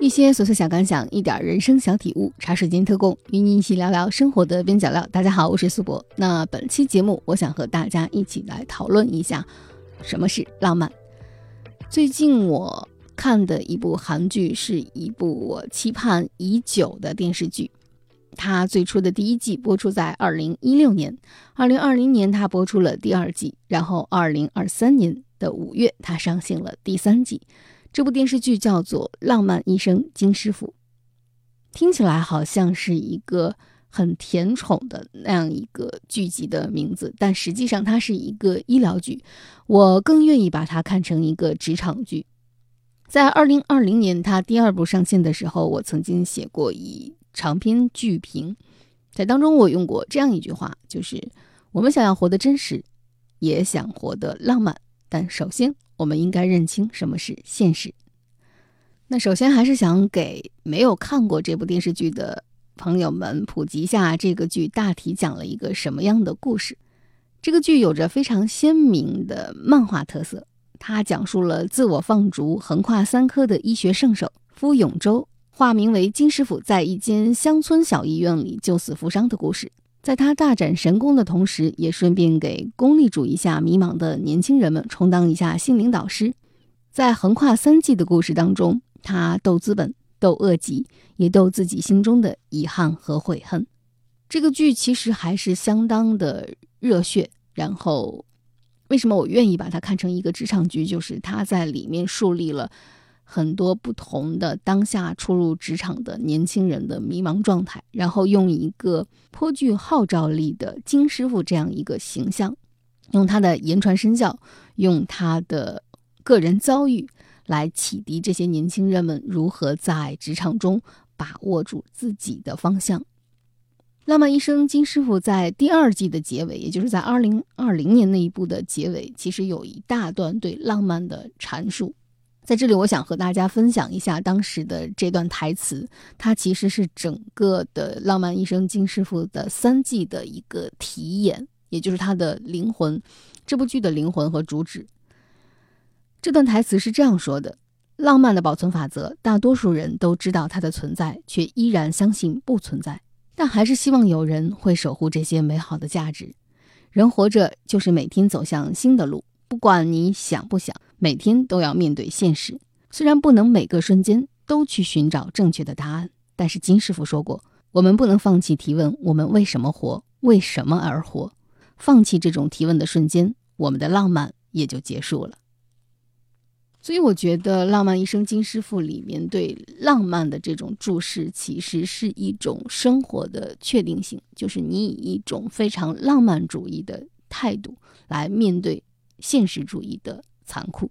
一些琐碎小感想，一点人生小体悟，茶水间特供，与你一起聊聊生活的边角料。大家好，我是苏博。那本期节目，我想和大家一起来讨论一下什么是浪漫。最近我看的一部韩剧，是一部我期盼已久的电视剧。它最初的第一季播出在二零一六年，二零二零年它播出了第二季，然后二零二三年的五月它上线了第三季。这部电视剧叫做《浪漫医生金师傅》，听起来好像是一个很甜宠的那样一个剧集的名字，但实际上它是一个医疗剧。我更愿意把它看成一个职场剧。在二零二零年它第二部上线的时候，我曾经写过一长篇剧评，在当中我用过这样一句话，就是我们想要活得真实，也想活得浪漫，但首先。我们应该认清什么是现实。那首先还是想给没有看过这部电视剧的朋友们普及一下，这个剧大体讲了一个什么样的故事。这个剧有着非常鲜明的漫画特色，它讲述了自我放逐、横跨三科的医学圣手夫永州，化名为金师傅，在一间乡村小医院里救死扶伤的故事。在他大展神功的同时，也顺便给功利主义下迷茫的年轻人们充当一下心灵导师。在横跨三季的故事当中，他斗资本、斗恶疾，也斗自己心中的遗憾和悔恨。这个剧其实还是相当的热血。然后，为什么我愿意把它看成一个职场剧？就是他在里面树立了。很多不同的当下初入职场的年轻人的迷茫状态，然后用一个颇具号召力的金师傅这样一个形象，用他的言传身教，用他的个人遭遇来启迪这些年轻人们如何在职场中把握住自己的方向。浪漫医生金师傅在第二季的结尾，也就是在二零二零年那一部的结尾，其实有一大段对浪漫的阐述。在这里，我想和大家分享一下当时的这段台词，它其实是整个的《浪漫医生金师傅》的三季的一个题眼，也就是它的灵魂，这部剧的灵魂和主旨。这段台词是这样说的：“浪漫的保存法则，大多数人都知道它的存在，却依然相信不存在，但还是希望有人会守护这些美好的价值。人活着就是每天走向新的路，不管你想不想。”每天都要面对现实，虽然不能每个瞬间都去寻找正确的答案，但是金师傅说过，我们不能放弃提问：我们为什么活？为什么而活？放弃这种提问的瞬间，我们的浪漫也就结束了。所以，我觉得《浪漫一生金师傅》里面对浪漫的这种注释，其实是一种生活的确定性，就是你以一种非常浪漫主义的态度来面对现实主义的。残酷，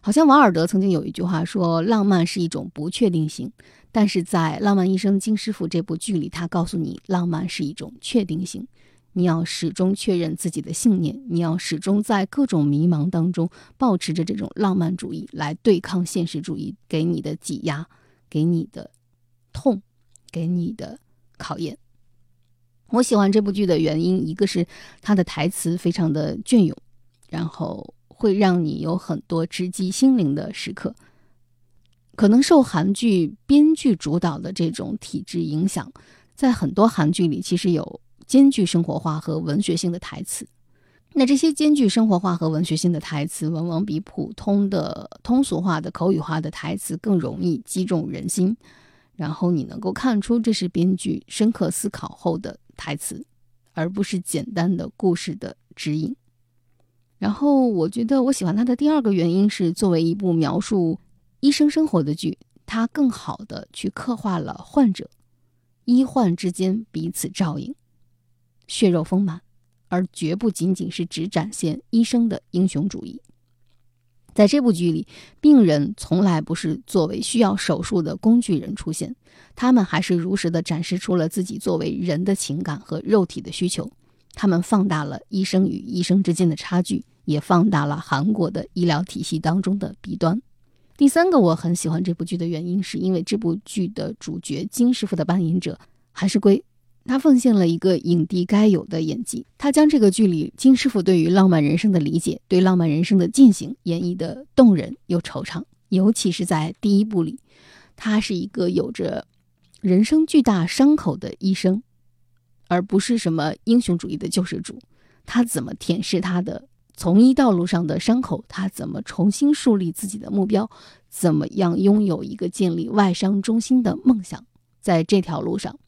好像瓦尔德曾经有一句话说：“浪漫是一种不确定性。”但是在《浪漫医生金师傅》这部剧里，他告诉你，浪漫是一种确定性。你要始终确认自己的信念，你要始终在各种迷茫当中保持着这种浪漫主义来对抗现实主义给你的挤压、给你的痛、给你的考验。我喜欢这部剧的原因，一个是它的台词非常的隽永，然后。会让你有很多直击心灵的时刻。可能受韩剧编剧主导的这种体制影响，在很多韩剧里其实有兼具生活化和文学性的台词。那这些兼具生活化和文学性的台词，往往比普通的通俗化的口语化的台词更容易击中人心。然后你能够看出这是编剧深刻思考后的台词，而不是简单的故事的指引。然后我觉得我喜欢它的第二个原因是，作为一部描述医生生活的剧，它更好的去刻画了患者、医患之间彼此照应、血肉丰满，而绝不仅仅是只展现医生的英雄主义。在这部剧里，病人从来不是作为需要手术的工具人出现，他们还是如实的展示出了自己作为人的情感和肉体的需求。他们放大了医生与医生之间的差距，也放大了韩国的医疗体系当中的弊端。第三个我很喜欢这部剧的原因，是因为这部剧的主角金师傅的扮演者韩世圭，他奉献了一个影帝该有的演技。他将这个剧里金师傅对于浪漫人生的理解，对浪漫人生的进行演绎的动人又惆怅。尤其是在第一部里，他是一个有着人生巨大伤口的医生，而不是什么英雄主义的救世主。他怎么舔舐他的从医道路上的伤口？他怎么重新树立自己的目标？怎么样拥有一个建立外伤中心的梦想？在这条路上，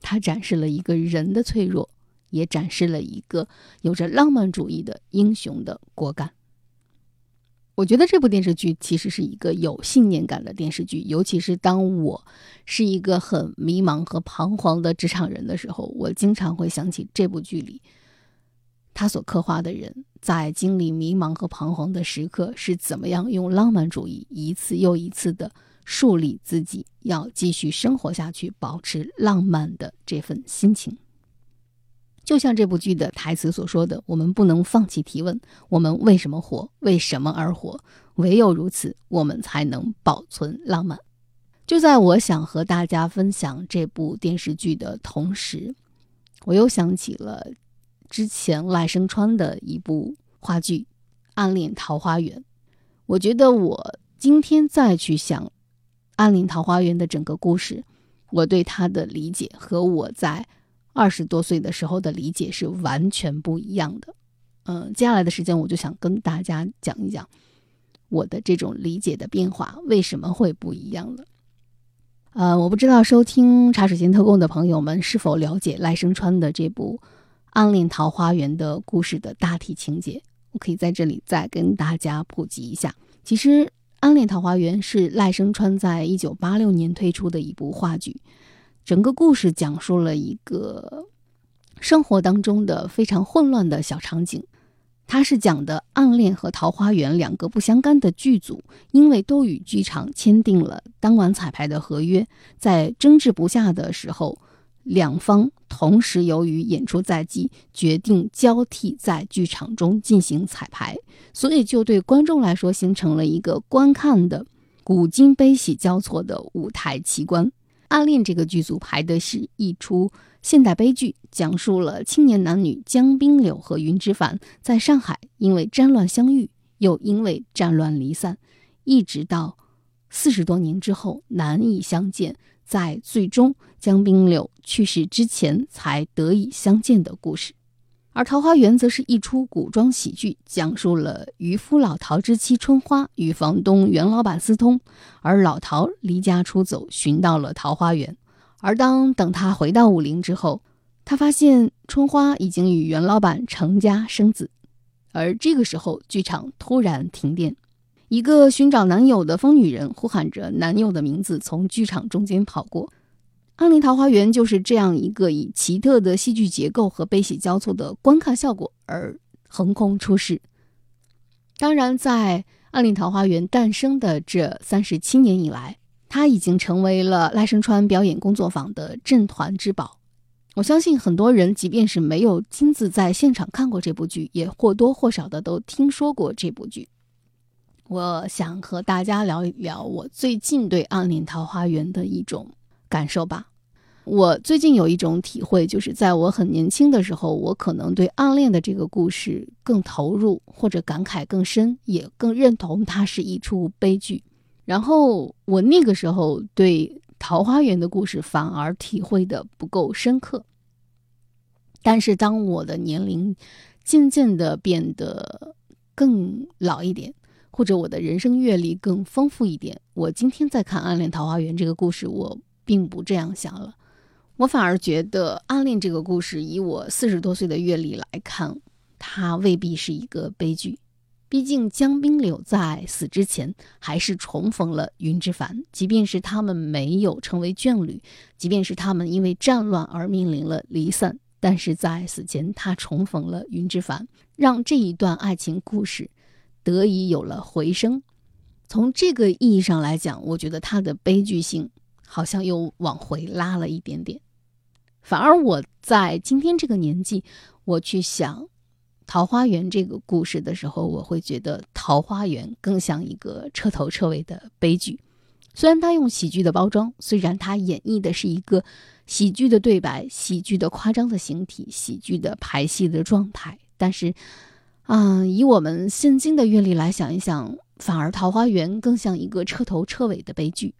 他展示了一个人的脆弱，也展示了一个有着浪漫主义的英雄的果敢。我觉得这部电视剧其实是一个有信念感的电视剧，尤其是当我是一个很迷茫和彷徨的职场人的时候，我经常会想起这部剧里他所刻画的人在经历迷茫和彷徨的时刻是怎么样用浪漫主义一次又一次的树立自己要继续生活下去、保持浪漫的这份心情。就像这部剧的台词所说的：“我们不能放弃提问，我们为什么活？为什么而活？唯有如此，我们才能保存浪漫。”就在我想和大家分享这部电视剧的同时，我又想起了之前赖声川的一部话剧《暗恋桃花源》。我觉得我今天再去想《暗恋桃花源》的整个故事，我对他的理解和我在。二十多岁的时候的理解是完全不一样的，嗯，接下来的时间我就想跟大家讲一讲我的这种理解的变化为什么会不一样了。呃，我不知道收听茶水间特供的朋友们是否了解赖声川的这部《暗恋桃花源》的故事的大体情节，我可以在这里再跟大家普及一下。其实，《暗恋桃花源》是赖声川在一九八六年推出的一部话剧。整个故事讲述了一个生活当中的非常混乱的小场景，它是讲的暗恋和桃花源两个不相干的剧组，因为都与剧场签订了当晚彩排的合约，在争执不下的时候，两方同时由于演出在即，决定交替在剧场中进行彩排，所以就对观众来说形成了一个观看的古今悲喜交错的舞台奇观。暗恋这个剧组排的是一出现代悲剧，讲述了青年男女江滨柳和云之凡在上海因为战乱相遇，又因为战乱离散，一直到四十多年之后难以相见，在最终江滨柳去世之前才得以相见的故事。而《桃花源》则是一出古装喜剧，讲述了渔夫老陶之妻春花与房东袁老板私通，而老陶离家出走，寻到了桃花源。而当等他回到武陵之后，他发现春花已经与袁老板成家生子。而这个时候，剧场突然停电，一个寻找男友的疯女人呼喊着男友的名字，从剧场中间跑过。《安陵桃花源》就是这样一个以奇特的戏剧结构和悲喜交错的观看效果而横空出世。当然，在《暗恋桃花源》诞生的这三十七年以来，它已经成为了赖声川表演工作坊的镇团之宝。我相信很多人，即便是没有亲自在现场看过这部剧，也或多或少的都听说过这部剧。我想和大家聊一聊我最近对《暗恋桃花源》的一种。感受吧，我最近有一种体会，就是在我很年轻的时候，我可能对暗恋的这个故事更投入，或者感慨更深，也更认同它是一出悲剧。然后我那个时候对桃花源的故事反而体会的不够深刻。但是当我的年龄渐渐的变得更老一点，或者我的人生阅历更丰富一点，我今天在看《暗恋桃花源》这个故事，我。并不这样想了，我反而觉得《暗恋》这个故事，以我四十多岁的阅历来看，它未必是一个悲剧。毕竟江滨柳在死之前还是重逢了云之凡，即便是他们没有成为眷侣，即便是他们因为战乱而面临了离散，但是在死前他重逢了云之凡，让这一段爱情故事得以有了回声。从这个意义上来讲，我觉得它的悲剧性。好像又往回拉了一点点，反而我在今天这个年纪，我去想《桃花源》这个故事的时候，我会觉得《桃花源》更像一个彻头彻尾的悲剧。虽然他用喜剧的包装，虽然他演绎的是一个喜剧的对白、喜剧的夸张的形体、喜剧的排戏的状态，但是，嗯，以我们现今的阅历来想一想，反而《桃花源》更像一个彻头彻尾的悲剧。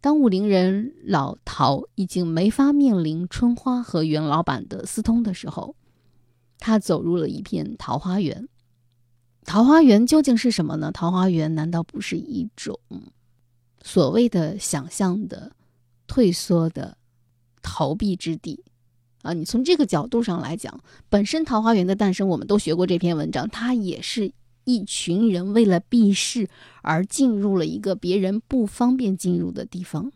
当武陵人老陶已经没法面临春花和袁老板的私通的时候，他走入了一片桃花源。桃花源究竟是什么呢？桃花源难道不是一种所谓的想象的、退缩的逃避之地啊？你从这个角度上来讲，本身桃花源的诞生，我们都学过这篇文章，它也是。一群人为了避世而进入了一个别人不方便进入的地方。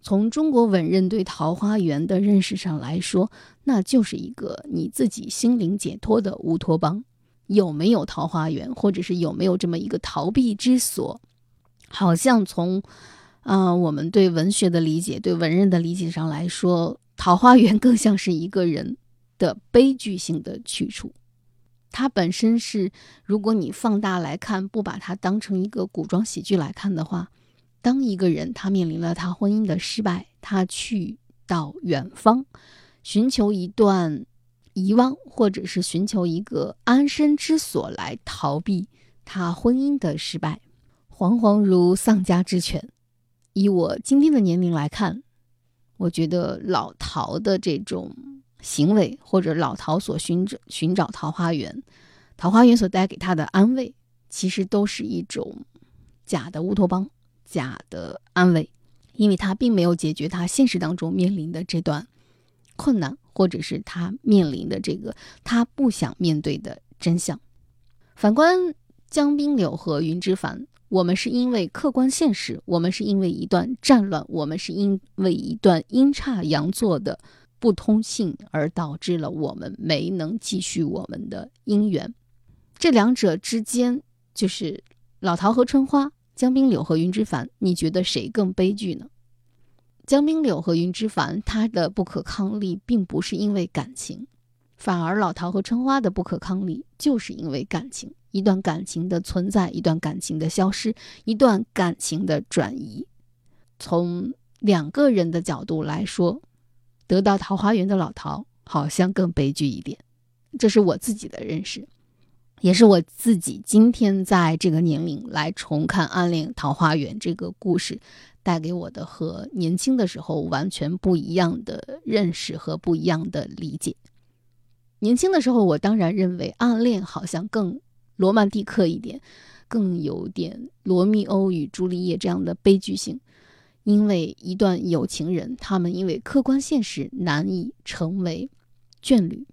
从中国文人对桃花源的认识上来说，那就是一个你自己心灵解脱的乌托邦。有没有桃花源，或者是有没有这么一个逃避之所？好像从，啊，我们对文学的理解、对文人的理解上来说，桃花源更像是一个人的悲剧性的去处。它本身是，如果你放大来看，不把它当成一个古装喜剧来看的话，当一个人他面临了他婚姻的失败，他去到远方，寻求一段遗忘，或者是寻求一个安身之所来逃避他婚姻的失败，惶惶如丧家之犬。以我今天的年龄来看，我觉得老陶的这种。行为或者老陶所寻找寻找桃花源，桃花源所带给他的安慰，其实都是一种假的乌托邦、假的安慰，因为他并没有解决他现实当中面临的这段困难，或者是他面临的这个他不想面对的真相。反观江滨柳和云之凡，我们是因为客观现实，我们是因为一段战乱，我们是因为一段阴差阳错的。不通信而导致了我们没能继续我们的姻缘，这两者之间就是老陶和春花，江滨柳和云之凡，你觉得谁更悲剧呢？江滨柳和云之凡，他的不可抗力并不是因为感情，反而老陶和春花的不可抗力就是因为感情，一段感情的存在，一段感情的消失，一段感情的转移。从两个人的角度来说。得到桃花源的老陶好像更悲剧一点，这是我自己的认识，也是我自己今天在这个年龄来重看《暗恋桃花源》这个故事带给我的和年轻的时候完全不一样的认识和不一样的理解。年轻的时候，我当然认为暗恋好像更罗曼蒂克一点，更有点罗密欧与朱丽叶这样的悲剧性。因为一段有情人，他们因为客观现实难以成为眷侣。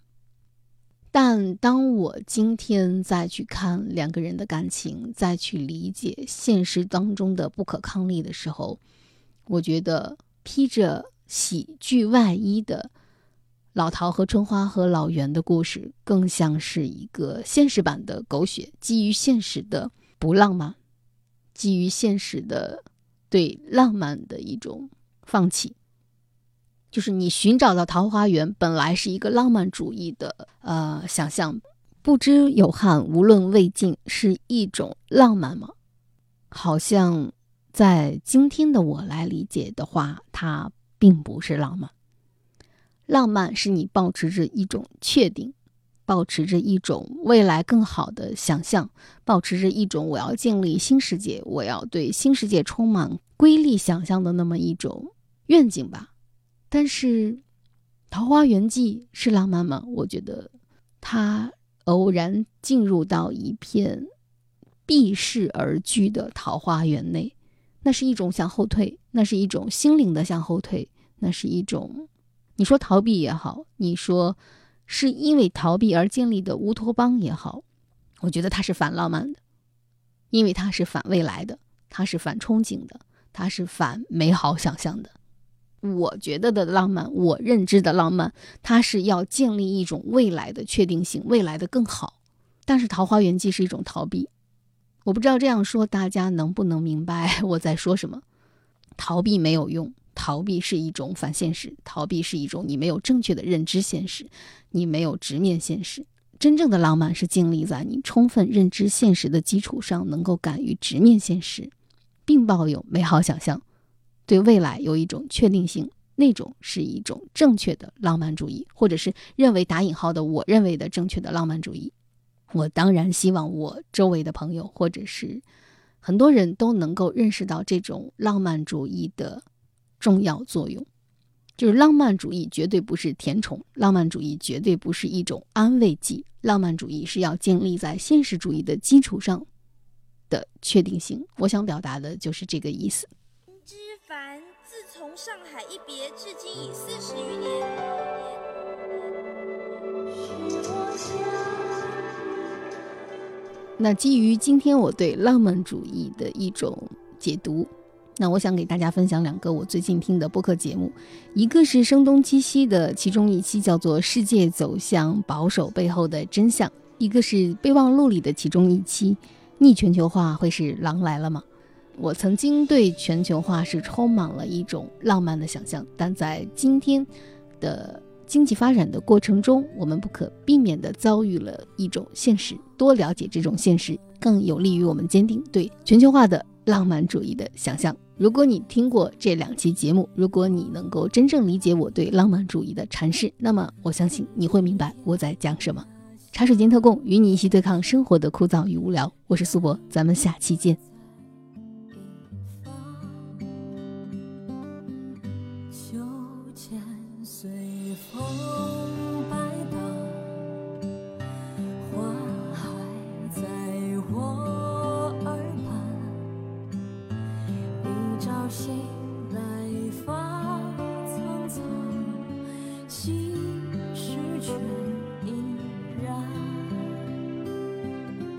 但当我今天再去看两个人的感情，再去理解现实当中的不可抗力的时候，我觉得披着喜剧外衣的老陶和春花和老袁的故事，更像是一个现实版的狗血，基于现实的不浪漫，基于现实的。对浪漫的一种放弃，就是你寻找到桃花源，本来是一个浪漫主义的呃想象，不知有汉，无论魏晋，是一种浪漫吗？好像在今天的我来理解的话，它并不是浪漫。浪漫是你保持着一种确定。保持着一种未来更好的想象，保持着一种我要建立新世界，我要对新世界充满瑰丽想象的那么一种愿景吧。但是，《桃花源记》是浪漫吗？我觉得，他偶然进入到一片避世而居的桃花源内，那是一种向后退，那是一种心灵的向后退，那是一种，你说逃避也好，你说。是因为逃避而建立的乌托邦也好，我觉得它是反浪漫的，因为它是反未来的，它是反憧憬的，它是反美好想象的。我觉得的浪漫，我认知的浪漫，它是要建立一种未来的确定性，未来的更好。但是《桃花源记》是一种逃避，我不知道这样说大家能不能明白我在说什么。逃避没有用。逃避是一种反现实，逃避是一种你没有正确的认知现实，你没有直面现实。真正的浪漫是建立在你充分认知现实的基础上，能够敢于直面现实，并抱有美好想象，对未来有一种确定性。那种是一种正确的浪漫主义，或者是认为打引号的我认为的正确的浪漫主义。我当然希望我周围的朋友，或者是很多人都能够认识到这种浪漫主义的重要作用。就是浪漫主义绝对不是甜宠，浪漫主义绝对不是一种安慰剂，浪漫主义是要建立在现实主义的基础上的确定性。我想表达的就是这个意思。之凡自从上海一别至今已四十余年。那基于今天我对浪漫主义的一种解读。那我想给大家分享两个我最近听的播客节目，一个是声东击西的，其中一期叫做《世界走向保守背后的真相》，一个是备忘录里的其中一期，《逆全球化会是狼来了吗》。我曾经对全球化是充满了一种浪漫的想象，但在今天的经济发展的过程中，我们不可避免地遭遇了一种现实。多了解这种现实，更有利于我们坚定对全球化的浪漫主义的想象。如果你听过这两期节目，如果你能够真正理解我对浪漫主义的阐释，那么我相信你会明白我在讲什么。茶水间特供，与你一起对抗生活的枯燥与无聊。我是苏博，咱们下期见。